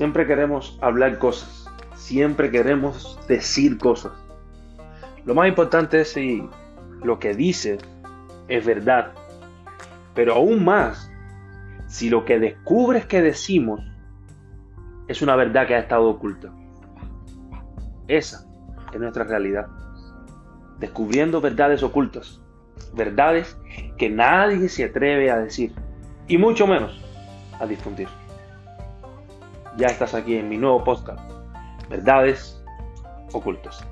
Siempre queremos hablar cosas, siempre queremos decir cosas. Lo más importante es si lo que dice es verdad, pero aún más si lo que descubres que decimos es una verdad que ha estado oculta. Esa es nuestra realidad. Descubriendo verdades ocultas, verdades que nadie se atreve a decir y mucho menos a difundir. Ya estás aquí en mi nuevo podcast, Verdades Ocultas.